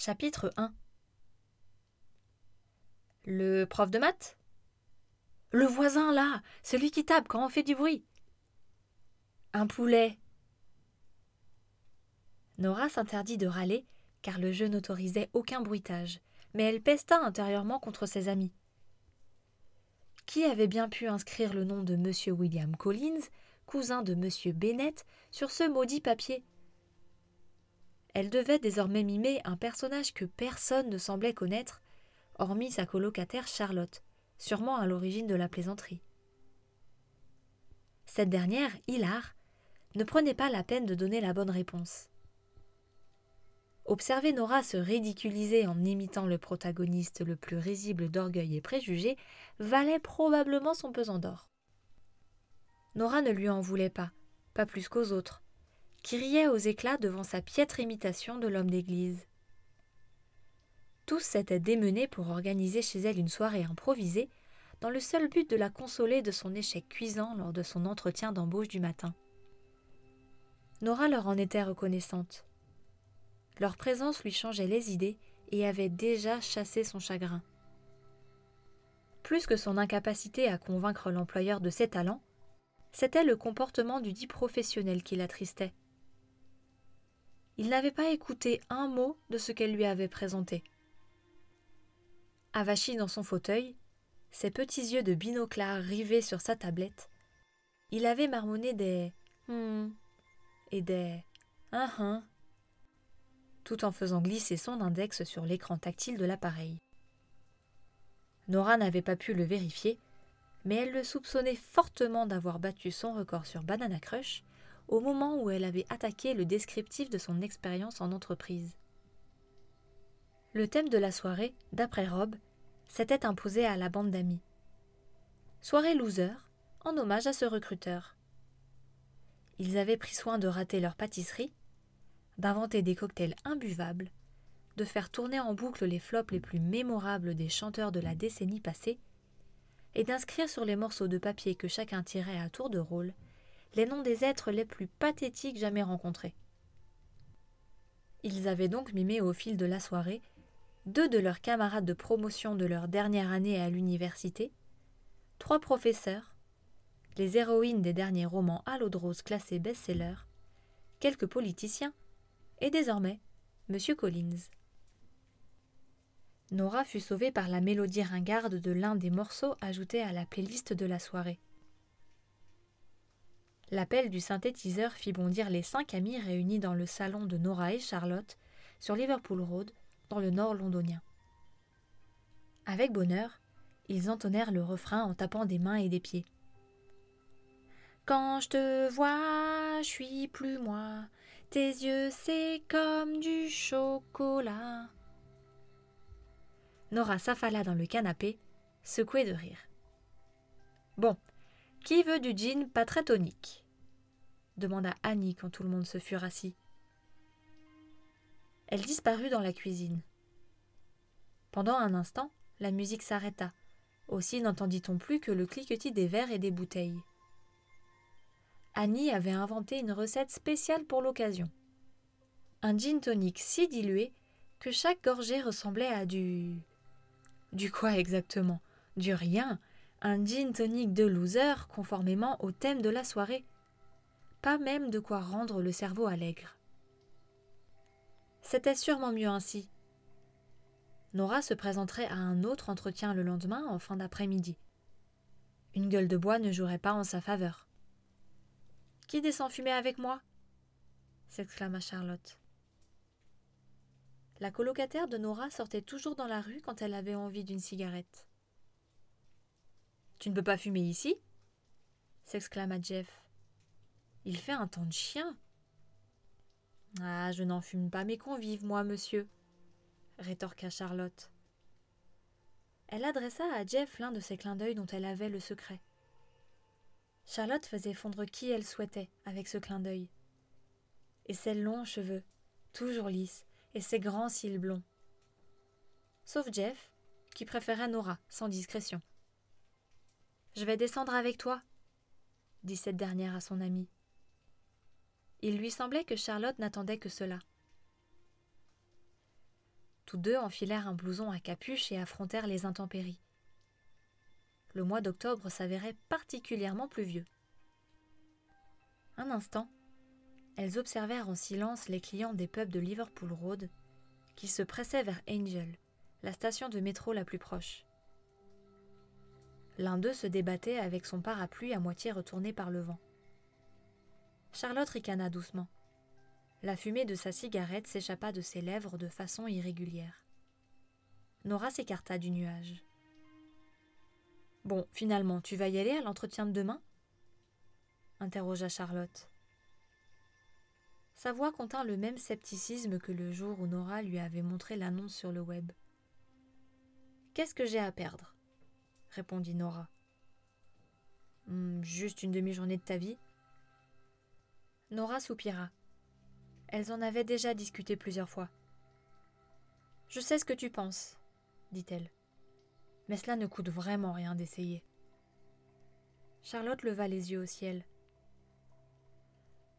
Chapitre 1 Le prof de maths? Le voisin, là Celui qui tape quand on fait du bruit Un poulet Nora s'interdit de râler, car le jeu n'autorisait aucun bruitage, mais elle pesta intérieurement contre ses amis. Qui avait bien pu inscrire le nom de M. William Collins, cousin de M. Bennett, sur ce maudit papier? Elle devait désormais mimer un personnage que personne ne semblait connaître, hormis sa colocataire Charlotte, sûrement à l'origine de la plaisanterie. Cette dernière, Hilar, ne prenait pas la peine de donner la bonne réponse. Observer Nora se ridiculiser en imitant le protagoniste le plus risible d'orgueil et préjugés valait probablement son pesant d'or. Nora ne lui en voulait pas, pas plus qu'aux autres, qui riaient aux éclats devant sa piètre imitation de l'homme d'église. Tous s'étaient démenés pour organiser chez elle une soirée improvisée, dans le seul but de la consoler de son échec cuisant lors de son entretien d'embauche du matin. Nora leur en était reconnaissante. Leur présence lui changeait les idées et avait déjà chassé son chagrin. Plus que son incapacité à convaincre l'employeur de ses talents, c'était le comportement du dit professionnel qui l'attristait. Il n'avait pas écouté un mot de ce qu'elle lui avait présenté. Avachi dans son fauteuil, ses petits yeux de binoclard rivés sur sa tablette, il avait marmonné des hum et des hein tout en faisant glisser son index sur l'écran tactile de l'appareil. Nora n'avait pas pu le vérifier, mais elle le soupçonnait fortement d'avoir battu son record sur Banana Crush au moment où elle avait attaqué le descriptif de son expérience en entreprise. Le thème de la soirée, d'après Rob, s'était imposé à la bande d'amis. Soirée loser, en hommage à ce recruteur. Ils avaient pris soin de rater leur pâtisserie d'inventer des cocktails imbuvables, de faire tourner en boucle les flops les plus mémorables des chanteurs de la décennie passée, et d'inscrire sur les morceaux de papier que chacun tirait à tour de rôle les noms des êtres les plus pathétiques jamais rencontrés. Ils avaient donc mimé au fil de la soirée deux de leurs camarades de promotion de leur dernière année à l'université, trois professeurs, les héroïnes des derniers romans à l'eau de rose classés best-sellers, quelques politiciens et désormais M. Collins. Nora fut sauvée par la mélodie ringarde de l'un des morceaux ajoutés à la playlist de la soirée. L'appel du synthétiseur fit bondir les cinq amis réunis dans le salon de Nora et Charlotte sur Liverpool Road, dans le nord londonien. Avec bonheur, ils entonnèrent le refrain en tapant des mains et des pieds. Quand je te vois, je suis plus moi, tes yeux, c'est comme du chocolat. Nora s'affala dans le canapé, secouée de rire. Bon, qui veut du gin pas très tonique demanda Annie quand tout le monde se fut rassis. Elle disparut dans la cuisine. Pendant un instant, la musique s'arrêta. Aussi n'entendit-on plus que le cliquetis des verres et des bouteilles. Annie avait inventé une recette spéciale pour l'occasion. Un gin tonic si dilué que chaque gorgée ressemblait à du. Du quoi exactement? Du rien. Un gin tonic de loser conformément au thème de la soirée. Pas même de quoi rendre le cerveau allègre. C'était sûrement mieux ainsi. Nora se présenterait à un autre entretien le lendemain en fin d'après-midi. Une gueule de bois ne jouerait pas en sa faveur. Qui descend fumer avec moi? s'exclama Charlotte. La colocataire de Nora sortait toujours dans la rue quand elle avait envie d'une cigarette. Tu ne peux pas fumer ici? s'exclama Jeff. Il fait un temps de chien. Ah, je n'en fume pas mes convives, moi, monsieur, rétorqua Charlotte. Elle adressa à Jeff l'un de ces clins d'œil dont elle avait le secret. Charlotte faisait fondre qui elle souhaitait avec ce clin d'œil. Et ses longs cheveux, toujours lisses, et ses grands cils blonds. Sauf Jeff, qui préférait Nora, sans discrétion. Je vais descendre avec toi, dit cette dernière à son amie. Il lui semblait que Charlotte n'attendait que cela. Tous deux enfilèrent un blouson à capuche et affrontèrent les intempéries. Le mois d'octobre s'avérait particulièrement pluvieux. Un instant, elles observèrent en silence les clients des pubs de Liverpool Road qui se pressaient vers Angel, la station de métro la plus proche. L'un d'eux se débattait avec son parapluie à moitié retourné par le vent. Charlotte ricana doucement. La fumée de sa cigarette s'échappa de ses lèvres de façon irrégulière. Nora s'écarta du nuage. Bon, finalement, tu vas y aller à l'entretien de demain? interrogea Charlotte. Sa voix contint le même scepticisme que le jour où Nora lui avait montré l'annonce sur le web. Qu'est-ce que j'ai à perdre? Répondit Nora. Hmm, juste une demi-journée de ta vie Nora soupira. Elles en avaient déjà discuté plusieurs fois. Je sais ce que tu penses, dit-elle. Mais cela ne coûte vraiment rien d'essayer. Charlotte leva les yeux au ciel.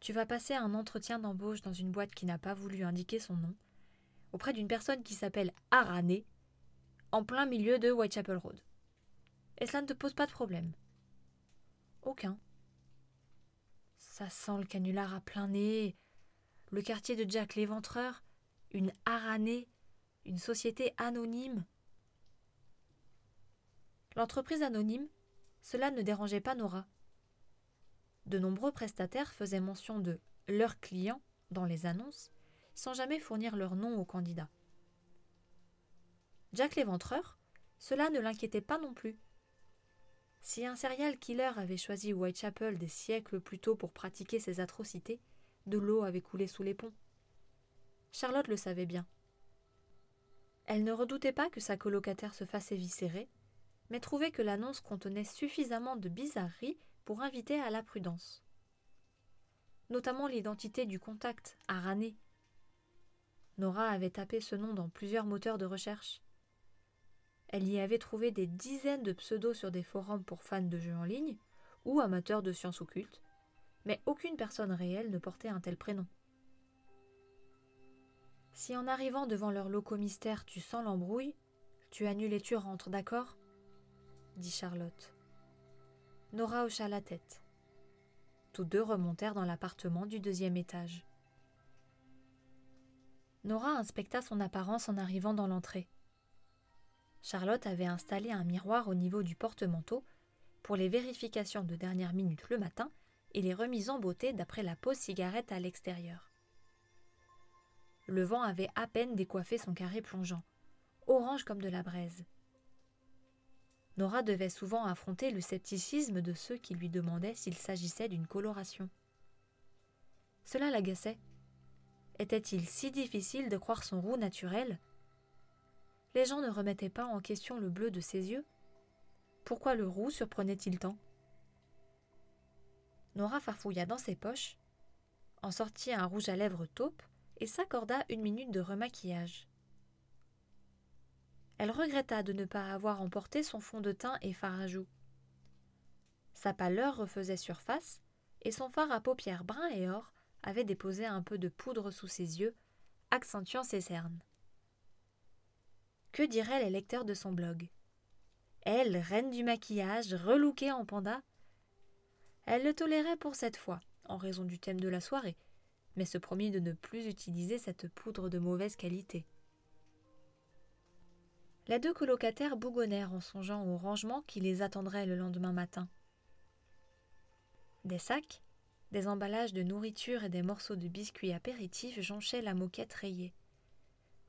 Tu vas passer un entretien d'embauche dans une boîte qui n'a pas voulu indiquer son nom, auprès d'une personne qui s'appelle Arané, en plein milieu de Whitechapel Road. Et cela ne te pose pas de problème Aucun. Ça sent le canular à plein nez. Le quartier de Jack l'éventreur, une haranée, une société anonyme. L'entreprise anonyme, cela ne dérangeait pas Nora. De nombreux prestataires faisaient mention de leurs clients dans les annonces, sans jamais fournir leur nom aux candidats. Jack l'éventreur, cela ne l'inquiétait pas non plus. Si un serial killer avait choisi Whitechapel des siècles plus tôt pour pratiquer ses atrocités, de l'eau avait coulé sous les ponts. Charlotte le savait bien. Elle ne redoutait pas que sa colocataire se fasse éviscérer, mais trouvait que l'annonce contenait suffisamment de bizarreries pour inviter à la prudence. Notamment l'identité du contact, Arané. Nora avait tapé ce nom dans plusieurs moteurs de recherche. Elle y avait trouvé des dizaines de pseudos sur des forums pour fans de jeux en ligne ou amateurs de sciences occultes, mais aucune personne réelle ne portait un tel prénom. Si en arrivant devant leur locaux mystère tu sens l'embrouille, tu annules et tu rentres, d'accord? dit Charlotte. Nora hocha la tête. Tous deux remontèrent dans l'appartement du deuxième étage. Nora inspecta son apparence en arrivant dans l'entrée. Charlotte avait installé un miroir au niveau du porte-manteau pour les vérifications de dernière minute le matin et les remises en beauté d'après la pause cigarette à l'extérieur. Le vent avait à peine décoiffé son carré plongeant, orange comme de la braise. Nora devait souvent affronter le scepticisme de ceux qui lui demandaient s'il s'agissait d'une coloration. Cela l'agaçait. Était-il si difficile de croire son roux naturel les gens ne remettaient pas en question le bleu de ses yeux. Pourquoi le roux surprenait-il tant? Nora farfouilla dans ses poches, en sortit un rouge à lèvres taupe et s'accorda une minute de remaquillage. Elle regretta de ne pas avoir emporté son fond de teint et fard à joues. Sa pâleur refaisait surface, et son fard à paupières brun et or avait déposé un peu de poudre sous ses yeux, accentuant ses cernes. Que diraient les lecteurs de son blog? Elle, reine du maquillage, relookée en panda? Elle le tolérait pour cette fois, en raison du thème de la soirée, mais se promit de ne plus utiliser cette poudre de mauvaise qualité. Les deux colocataires bougonnèrent en songeant au rangement qui les attendrait le lendemain matin. Des sacs, des emballages de nourriture et des morceaux de biscuits apéritifs jonchaient la moquette rayée.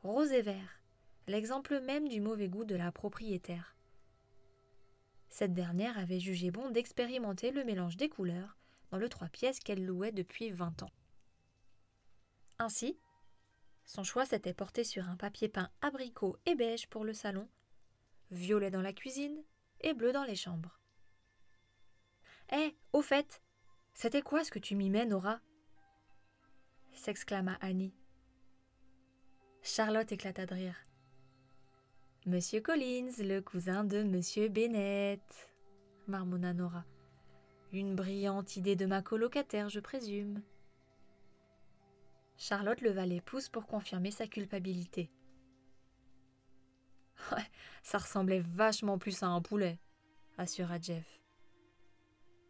Rose et vert, l'exemple même du mauvais goût de la propriétaire. Cette dernière avait jugé bon d'expérimenter le mélange des couleurs dans le trois pièces qu'elle louait depuis vingt ans. Ainsi, son choix s'était porté sur un papier peint abricot et beige pour le salon, violet dans la cuisine et bleu dans les chambres. Eh, au fait, c'était quoi ce que tu m'y mets, Nora? s'exclama Annie. Charlotte éclata de rire. Monsieur Collins, le cousin de Monsieur Bennett, marmonna Nora. Une brillante idée de ma colocataire, je présume. Charlotte leva les pouces pour confirmer sa culpabilité. Ça ressemblait vachement plus à un poulet, assura Jeff.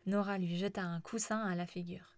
Nora lui jeta un coussin à la figure.